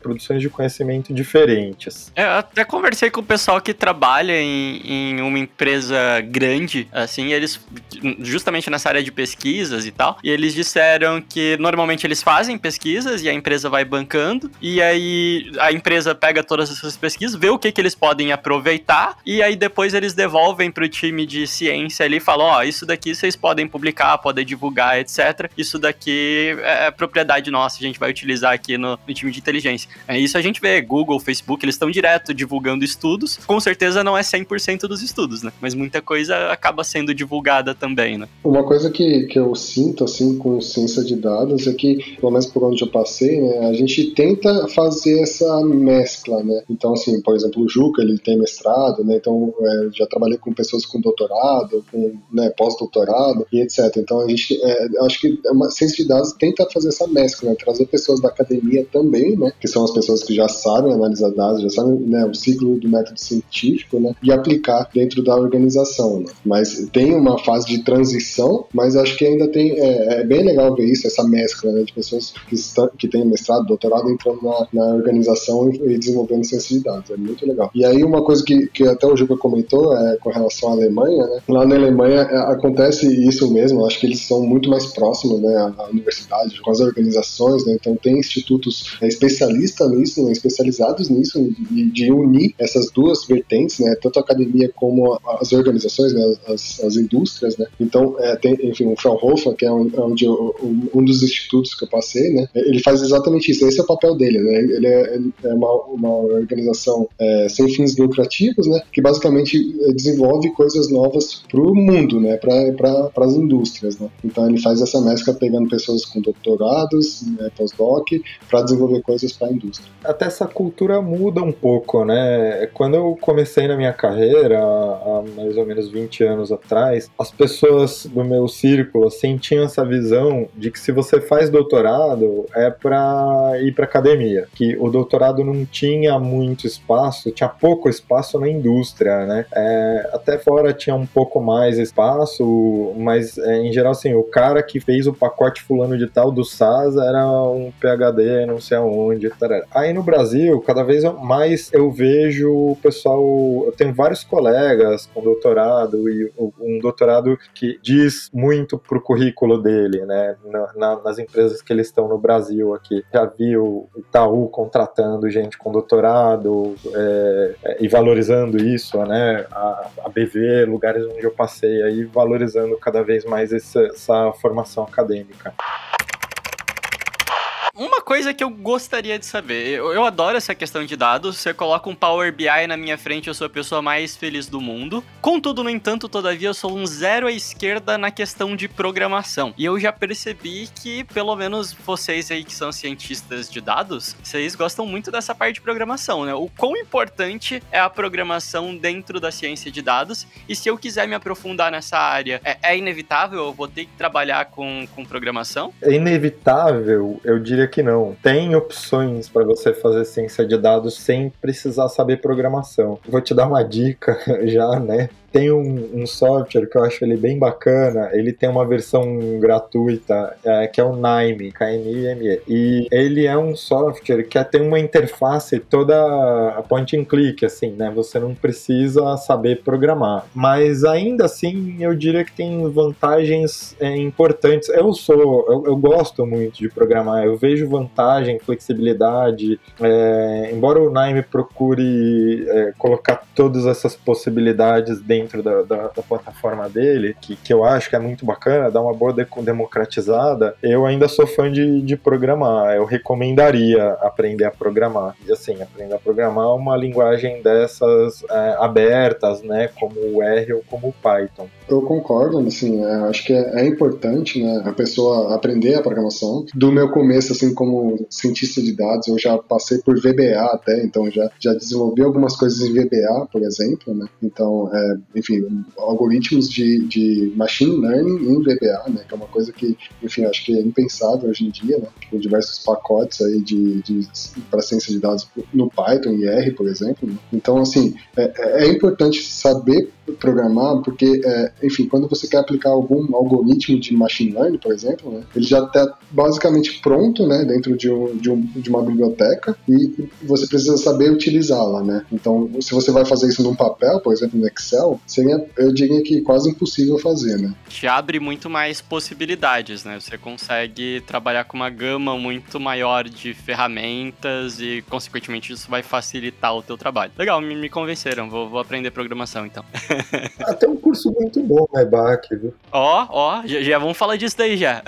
produções de conhecimento diferentes. É, eu até conversei com o pessoal que trabalha em, em uma empresa grande, assim, eles justamente nessa área de pesquisas e tal, e eles disseram que normalmente eles fazem pesquisas e a empresa vai bancando, e aí a empresa pega todas essas pesquisas, vê o que, que eles podem aproveitar aí depois eles devolvem pro time de ciência ali e falam, ó, oh, isso daqui vocês podem publicar, podem divulgar, etc. Isso daqui é, é propriedade nossa, a gente vai utilizar aqui no, no time de inteligência. É isso a gente vê, Google, Facebook, eles estão direto divulgando estudos. Com certeza não é 100% dos estudos, né? Mas muita coisa acaba sendo divulgada também, né? Uma coisa que, que eu sinto, assim, com ciência de dados é que, pelo menos por onde eu passei, né, a gente tenta fazer essa mescla, né? Então, assim, por exemplo, o Juca, ele tem mestrado, né? Então, é, já trabalhei com pessoas com doutorado, com né, pós-doutorado e etc. Então, a gente, é, acho que a ciência de dados tenta fazer essa mescla, né, trazer pessoas da academia também, né, que são as pessoas que já sabem analisar dados, já sabem né, o ciclo do método científico, né, e aplicar dentro da organização. Né. Mas tem uma fase de transição, mas acho que ainda tem, é, é bem legal ver isso, essa mescla né, de pessoas que, estão, que têm mestrado, doutorado, entrando na, na organização e, e desenvolvendo ciência de dados. É muito legal. E aí, uma coisa que, que até o Juca comentou é, com relação à Alemanha, né? Lá na Alemanha é, acontece isso mesmo, acho que eles são muito mais próximos, né, à, universidade, com as organizações, né? Então tem institutos é, especialistas nisso, né, especializados nisso, de, de, unir essas duas vertentes, né? Tanto a academia como as organizações, né, as, as indústrias, né? Então é, tem, enfim, o Fraunhofer, que é onde eu, um dos institutos que eu passei, né? Ele faz exatamente isso. Esse é o papel dele, né? Ele é, ele é uma, uma organização é, sem fins lucrativos, né? Que basicamente eh, desenvolve coisas novas para o mundo, né, para as indústrias. Né. Então ele faz essa mescla pegando pessoas com doutorados, né, pós-doc, para desenvolver coisas para a indústria. Até essa cultura muda um pouco, né? Quando eu comecei na minha carreira, há mais ou menos 20 anos atrás, as pessoas do meu círculo assim, tinham essa visão de que se você faz doutorado é para ir para academia, que o doutorado não tinha muito espaço, tinha pouco espaço na indústria, né? É, até fora tinha um pouco mais espaço, mas é, em geral, assim, o cara que fez o pacote fulano de tal do SAS era um PHD, não sei aonde. Aí no Brasil, cada vez mais eu vejo o pessoal, eu tenho vários colegas com doutorado e um doutorado que diz muito pro currículo dele, né, na, na, nas empresas que eles estão no Brasil aqui. Já vi o Itaú contratando gente com doutorado é, é, e valorizando isso, né? A, a, BV, lugares onde eu passei aí, valorizando cada vez mais essa, essa formação acadêmica. Uma coisa que eu gostaria de saber. Eu, eu, adoro essa questão de dados. Você coloca um Power BI na minha frente, eu sou a pessoa mais feliz do mundo. Contudo, no entanto, todavia, eu sou um zero à esquerda na questão de programação. E eu já percebi que, pelo menos vocês aí que são cientistas de dados, vocês gostam muito dessa parte de programação, né? O quão importante é a programação dentro da ciência de dados. E se eu quiser me aprofundar nessa área, é, é inevitável? Eu vou ter que trabalhar com, com programação? É inevitável, eu diria que não. Tem opções para você fazer ciência de dados sem precisar saber programação. Vou te dar uma dica já, né? Tem um, um, software que eu acho ele bem bacana. Ele tem uma versão gratuita é, que é o Nime, K-N-I-M-E. E ele é um software que tem uma interface toda point and click, assim, né? Você não precisa saber programar. Mas ainda assim, eu diria que tem vantagens é, importantes. Eu sou, eu, eu, gosto muito de programar. Eu vejo vantagem, flexibilidade. É, embora o Nime procure é, colocar todas essas possibilidades dentro dentro da, da, da, plataforma dele, que, que eu acho que é muito bacana, dá uma boa democratizada, eu ainda sou fã de, de programar. Eu recomendaria aprender a programar. E assim, aprender a programar uma linguagem dessas é, abertas, né? Como o R ou como o Python. Eu concordo, assim, é, acho que é, é, importante, né, a pessoa aprender a programação. Do meu começo, assim, como cientista de dados, eu já passei por VBA até, então já, já desenvolvi algumas coisas em VBA, por exemplo, né, então, é, enfim, algoritmos de, de machine learning em VBA, né, que é uma coisa que, enfim, acho que é impensável hoje em dia, né, com diversos pacotes aí de, de para ciência de dados no Python e R, por exemplo. Né? Então, assim, é, é importante saber programar, porque, é, enfim, quando você quer aplicar algum algoritmo de machine learning, por exemplo, né, ele já está basicamente pronto, né, dentro de, um, de, um, de, uma biblioteca e você precisa saber utilizá-la, né. Então, se você vai fazer isso num papel, por exemplo, no Excel, seria, eu diria que quase impossível fazer, né. Te abre muito mais possibilidades, né. Você consegue trabalhar com uma gama muito maior de ferramentas e, consequentemente, isso vai facilitar o teu trabalho. Legal, me, me convenceram. Vou, vou aprender programação, então. Até um curso muito bom, né, Bach, viu? Ó, ó, já, já, vamos falar disso daí já.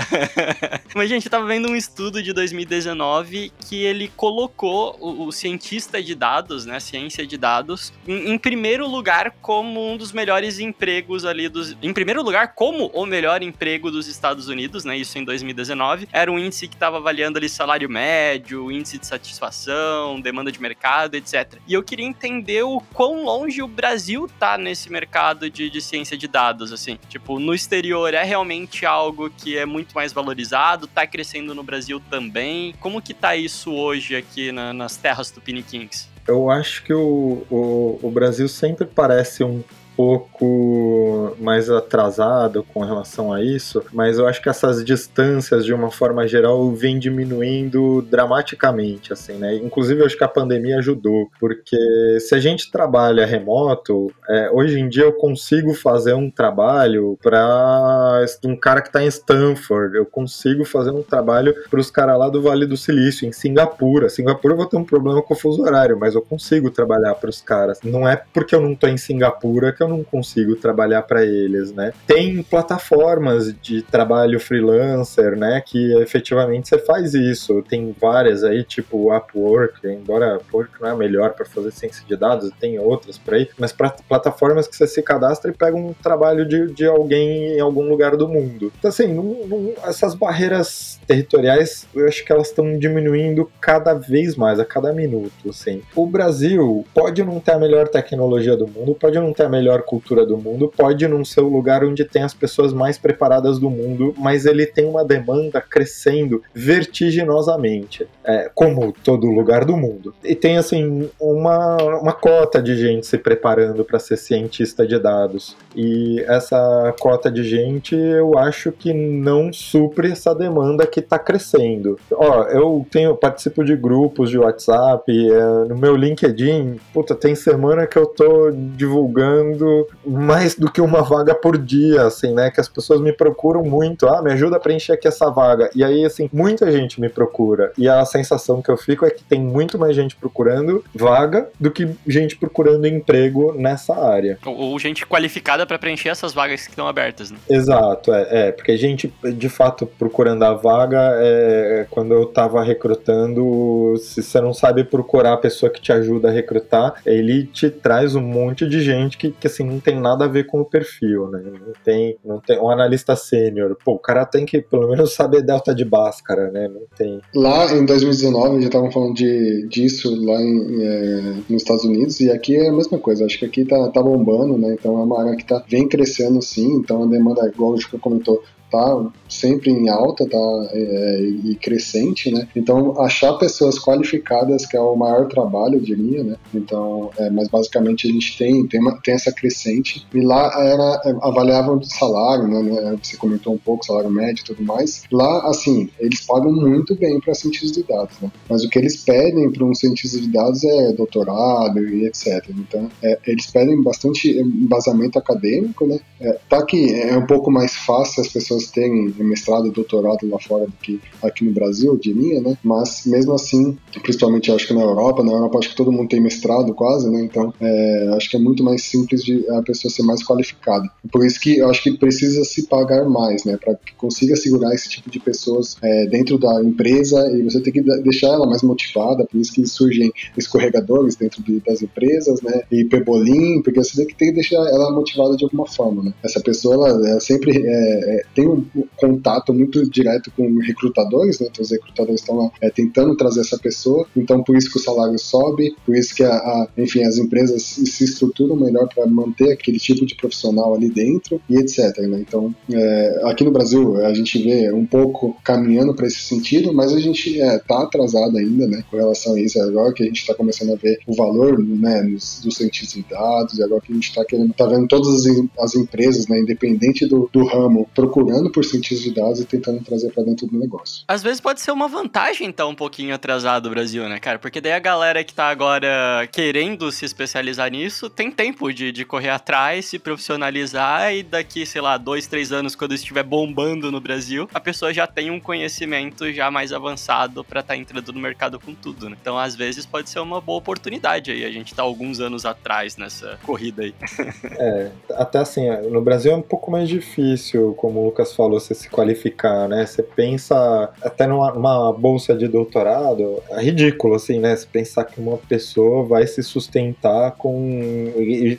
Mas, gente, eu tava vendo um estudo de 2019 que ele colocou o, o cientista de dados, né, ciência de dados, em, em, primeiro lugar como um dos melhores empregos ali dos... Em primeiro lugar, como o melhor emprego dos Estados Unidos, né, isso em 2019. Era um índice que tava avaliando ali salário médio, índice de satisfação, demanda de mercado, etc. E eu queria entender o quão longe o Brasil tá nesse mercado de, de ciência de dados, assim? Tipo, no exterior é realmente algo que é muito mais valorizado, tá crescendo no Brasil também. Como que tá isso hoje aqui na, nas terras tupiniquins? Eu acho que o, o, o Brasil sempre parece um pouco mais atrasado com relação a isso, mas eu acho que essas distâncias, de uma forma geral, vêm diminuindo dramaticamente, assim, né? Inclusive, eu acho que a pandemia ajudou, porque se a gente trabalha remoto, é, hoje em dia eu consigo fazer um trabalho para um cara que está em Stanford, eu consigo fazer um trabalho para os caras lá do Vale do Silício, em Singapura. Singapura eu vou ter um problema com o fuso horário, mas eu consigo trabalhar para os caras. Não é porque eu não estou em Singapura que eu não consigo trabalhar para eles, né? Tem plataformas de trabalho freelancer, né, que efetivamente você faz isso. Tem várias aí, tipo Upwork, embora Upwork não é a melhor para fazer ciência de dados, tem outras por aí, mas para plataformas que você se cadastra e pega um trabalho de, de alguém em algum lugar do mundo. Então, assim, não, não, essas barreiras territoriais, eu acho que elas estão diminuindo cada vez mais, a cada minuto, assim. O Brasil pode não ter a melhor tecnologia do mundo, pode não ter a melhor melhor cultura do mundo, pode não ser o lugar onde tem as pessoas mais preparadas do mundo, mas ele tem uma demanda crescendo vertiginosamente, é, como todo lugar do mundo. E tem, assim, uma, uma cota de gente se preparando para ser cientista de dados. E essa cota de gente, eu acho que não supre essa demanda que está crescendo. Ó, eu tenho, participo de grupos de WhatsApp, é, no meu LinkedIn, puta, tem semana que eu tô divulgando mais do que uma vaga por dia, assim, né? Que as pessoas me procuram muito. Ah, me ajuda a preencher aqui essa vaga. E aí, assim, muita gente me procura. E a sensação que eu fico é que tem muito mais gente procurando vaga do que gente procurando emprego nessa área. Ou, ou gente qualificada para preencher essas vagas que estão abertas, né? Exato, é, é, porque gente, de fato, procurando a vaga, é, quando eu tava recrutando, se você não sabe procurar a pessoa que te ajuda a recrutar, ele te traz um monte de gente que, que assim, não tem nada a ver com o perfil, né? Não tem, não tem um analista sênior. Pô, o cara tem que pelo menos saber delta de Bhaskara, né? Não tem. Lá em 2019 já estavam falando de, disso lá em, é, nos Estados Unidos e aqui é a mesma coisa. Acho que aqui tá, tá bombando, né? Então é uma área que tá, vem crescendo sim. Então a demanda, igual o Chico comentou, tá sempre em alta, tá é, e crescente, né? Então achar pessoas qualificadas que é o maior trabalho, eu diria, né? Então, é, mas basicamente a gente tem tem, uma, tem essa crescente e lá era é, avaliavam o salário, né, né? Você comentou um pouco salário médio e tudo mais. Lá, assim, eles pagam muito bem para cientistas de dados, né? Mas o que eles pedem para um cientista de dados é doutorado e etc. Então, é, eles pedem bastante embasamento acadêmico, né? É, tá que é um pouco mais fácil as pessoas terem mestrado e doutorado lá fora do que aqui no Brasil, eu diria, né? Mas mesmo assim, principalmente acho que na Europa, na Europa acho que todo mundo tem mestrado quase, né? Então é, acho que é muito mais simples de a pessoa ser mais qualificada. Por isso que eu acho que precisa se pagar mais, né? Para que consiga segurar esse tipo de pessoas é, dentro da empresa e você tem que deixar ela mais motivada. Por isso que surgem escorregadores dentro de, das empresas, né? E pebolim, porque você tem que, tem deixar ela motivada de alguma forma, né? Essa pessoa ela, ela sempre é, é tem um contato muito direto com recrutadores, né? Então os recrutadores estão lá é, tentando trazer essa pessoa, então por isso que o salário sobe, por isso que a, a enfim, as empresas se estruturam melhor para manter aquele tipo de profissional ali dentro e etc. Né? Então é, aqui no Brasil a gente vê um pouco caminhando para esse sentido, mas a gente está é, tá atrasado ainda, né? Com relação a isso, agora que a gente está começando a ver o valor, né? Dos, dos cientistas de dados, e agora que a gente está querendo, tá vendo todas as, as empresas, né? Independente do, do ramo, procurando por cientistas de dados e tentando trazer para dentro do negócio. Às vezes pode ser uma vantagem estar tá um pouquinho atrasado o Brasil, né, cara? Porque daí a galera que tá agora querendo se especializar nisso tem tempo de, de correr atrás, se profissionalizar e daqui, sei lá, dois, três anos, quando estiver bombando no Brasil, a pessoa já tem um conhecimento já mais avançado para estar tá entrando no mercado com tudo, né? Então, às vezes, pode ser uma boa oportunidade aí. A gente tá alguns anos atrás nessa corrida aí. é, até assim, no Brasil é um pouco mais difícil, como o Lucas falou, você se qualificar, né? Você pensa até numa, numa, bolsa de doutorado, é ridículo, assim, né? Você pensar que uma pessoa vai se sustentar com.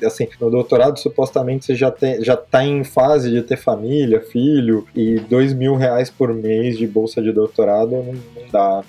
Assim, no doutorado, supostamente, você já, tem, já tá em fase de ter família, filho, e dois mil reais por mês de bolsa de doutorado não, não dá.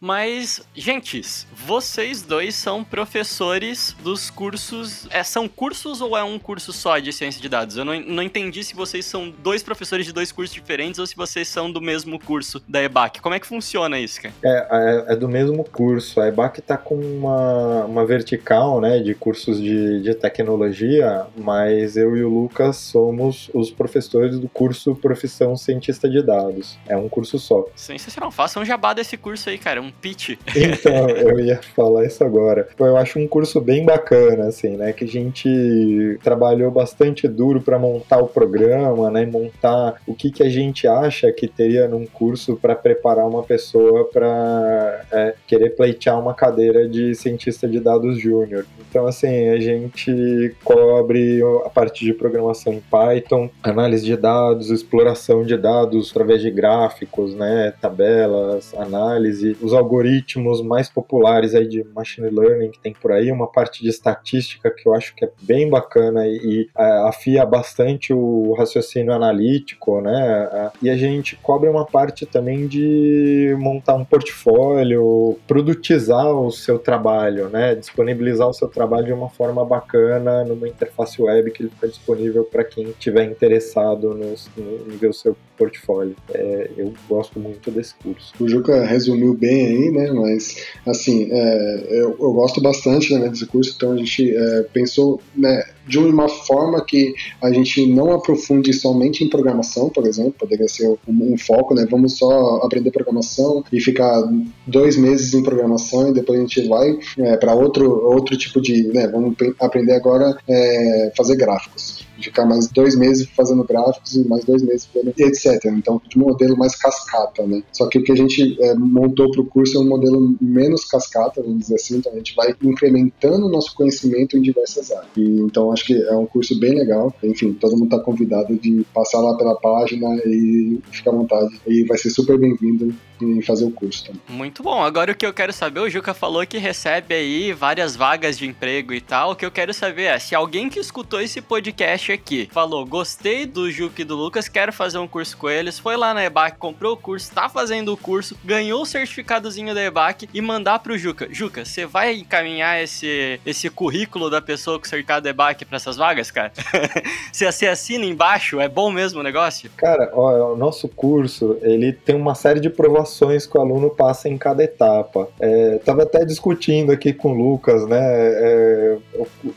Mas, gentes, vocês dois são professores dos cursos. É, são cursos ou é um curso só de ciência de dados? Eu não, não entendi se vocês são dois professores de dois cursos diferentes ou se vocês são do mesmo curso da EBAC. Como é que funciona isso, cara? É, é, é do mesmo curso. A EBAC tá com uma, uma vertical, né, de cursos de, de tecnologia, mas eu e o Lucas somos os professores do curso Profissão Cientista de Dados. É um curso só. Sensacional. Faça um jabá desse curso aí, cara. Um pitch. Então, eu ia falar isso agora. Eu acho um curso bem bacana, assim, né? Que a gente trabalhou bastante duro para montar o programa, né? Montar o que, que a gente acha que teria num curso para preparar uma pessoa para é, querer pleitear uma cadeira de cientista de dados júnior. Então, assim, a gente cobre a parte de programação em Python, análise de dados, exploração de dados através de gráficos, né? Tabelas, análise, os algoritmos mais populares aí de machine learning que tem por aí, uma parte de estatística que eu acho que é bem bacana e, é, afia bastante o raciocínio analítico, né? E a gente cobre uma parte também de montar um portfólio, produtizar o seu trabalho, né? Disponibilizar o seu trabalho de uma forma bacana numa interface web que ele fica disponível para quem estiver interessado no, no, ver o seu portfólio. É, eu gosto muito desse curso. O Juca resumiu bem aí, né? Mas, assim, é, eu, eu, gosto bastante né, desse curso, então a gente é, pensou né, de uma forma que a gente não aprofunde somente em programação, por exemplo, poderia ser um, um foco, né? Vamos só aprender programação e ficar dois meses em programação e depois a gente vai é, para outro, outro tipo de, né? Vamos aprender agora é, fazer gráficos ficar mais dois meses fazendo gráficos e mais dois meses fazendo etc. Então, de um modelo mais cascata, né? Só que o que a gente é, montou para o curso é um modelo menos cascata, vamos dizer assim, então a gente vai incrementando o nosso conhecimento em diversas áreas. E, então, acho que é um curso bem legal. Enfim, todo mundo está convidado de passar lá pela página e ficar à vontade. E vai ser super bem-vindo em fazer o curso também. Muito bom. Agora o que eu quero saber, o Juca falou que recebe aí várias vagas de emprego e tal. O que eu quero saber é se alguém que escutou esse podcast aqui falou: gostei do Juca e do Lucas, quero fazer um curso com eles, foi lá na EBAC, comprou o curso, tá fazendo o curso, ganhou o certificadozinho da EBAC e mandar pro Juca. Juca, você vai encaminhar esse, esse currículo da pessoa com o certificado EBAC pra essas vagas, cara? se você assina embaixo, é bom mesmo o negócio? Cara, ó, o nosso curso, ele tem uma série de provações que o aluno passa em cada etapa. É, tava até discutindo aqui com o Lucas, né, é,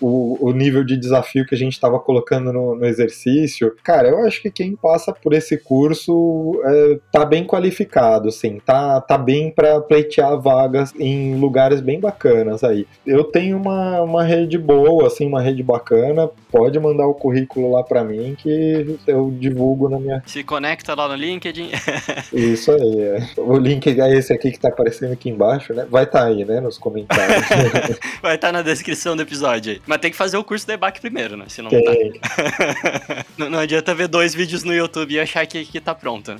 o, o nível de desafio que a gente estava colocando no, no, exercício, cara, eu acho que quem passa por esse curso é, tá bem qualificado, assim, tá, tá bem para pleitear vagas em lugares bem bacanas aí. Eu tenho uma, uma rede boa, assim, uma rede bacana, pode mandar o currículo lá para mim que eu divulgo na minha. Se conecta lá no LinkedIn. Isso aí, é. O link é esse aqui que tá aparecendo aqui embaixo, né? Vai estar tá aí, né, nos comentários. Vai estar tá na descrição do episódio aí. Mas tem que fazer o curso de debate primeiro, né? Se não tá. tem. tá. não, não, adianta ver dois vídeos no YouTube e achar que, que tá pronto.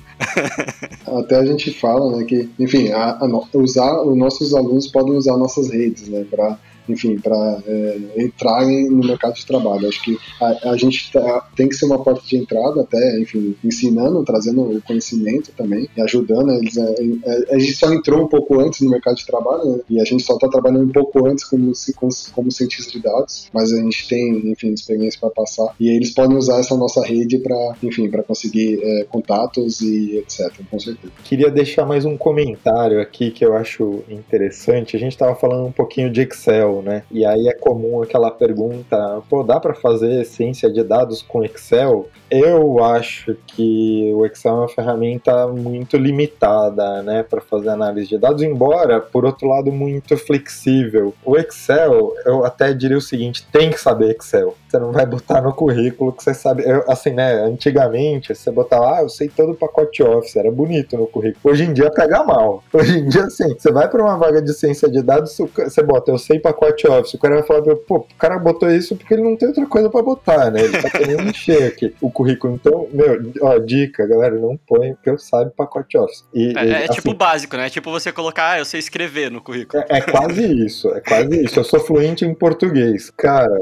Até a gente fala, né, que, enfim, a, a, usar, os nossos alunos podem usar nossas redes, né, para enfim, para é, entrarem no mercado de trabalho. Acho que a, a gente tá, tem que ser uma porta de entrada, até, enfim, ensinando, trazendo o conhecimento também e ajudando. Eles, é, a gente só entrou um pouco antes no mercado de trabalho né, e a gente só está trabalhando um pouco antes como, como, como cientista de dados, mas a gente tem, enfim, experiência para passar e eles podem usar essa nossa rede para, enfim, para conseguir é, contatos e etc. Com certeza. Queria deixar mais um comentário aqui que eu acho interessante. A gente estava falando um pouquinho de Excel né? E aí é comum aquela pergunta, pô, dá para fazer ciência de dados com Excel? Eu acho que o Excel é uma ferramenta muito limitada, né, para fazer análise de dados, embora, por outro lado, muito flexível. O Excel, eu até diria o seguinte, tem que saber Excel. Você não vai botar no currículo que você sabe, eu, assim, né, antigamente você botava, ah, eu sei todo o pacote Office, era bonito no currículo. Hoje em dia pega mal. Hoje em dia, assim, você vai para uma vaga de ciência de dados, você bota, eu sei pacote Office, o cara vai falar, pô, o cara botou isso porque ele não tem outra coisa para botar, né, ele tá querendo encher aqui o currículo. Então, meu, ó, dica, galera, não põe porque eu saiba pacote Office. E, é, e, é tipo assim, tipo básico, né? É tipo você colocar, ah, eu sei escrever no currículo. É, é, quase isso, é quase isso. Eu sou fluente em português. Cara,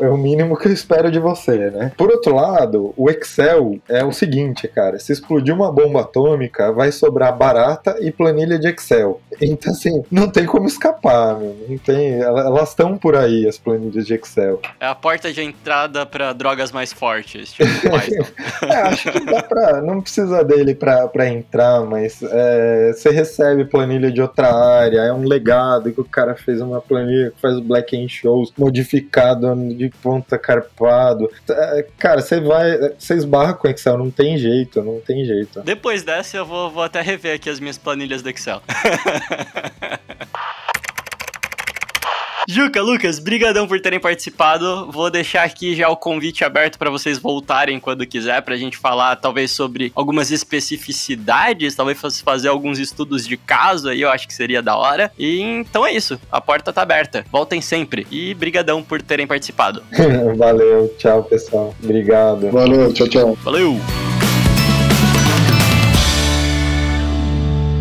é, é, o mínimo que eu espero de você, né? Por outro lado, o Excel é o seguinte, cara, se explodir uma bomba atômica, vai sobrar barata e planilha de Excel. Então, assim, não tem como escapar, meu. Não tem, elas estão por aí, as planilhas de Excel. É a porta de entrada para drogas mais fortes, tipo Python. é, acho que dá pra. Não precisa dele pra, pra entrar, mas é, você recebe planilha de outra área, é um legado que o cara fez uma planilha que faz Black End Shows modificado de ponta carpado. É, cara, você vai. Você esbarra com Excel, não tem jeito, não tem jeito. Depois dessa, eu vou, vou até rever aqui as minhas planilhas do Excel. Juca, Lucas, brigadão por terem participado. Vou deixar aqui já o convite aberto para vocês voltarem quando quiser, pra gente falar talvez sobre algumas especificidades, talvez fazer alguns estudos de caso aí, eu acho que seria da hora. E então é isso, a porta tá aberta. Voltem sempre. E brigadão por terem participado. Valeu, tchau, pessoal. Obrigado. Valeu, tchau, tchau. Valeu.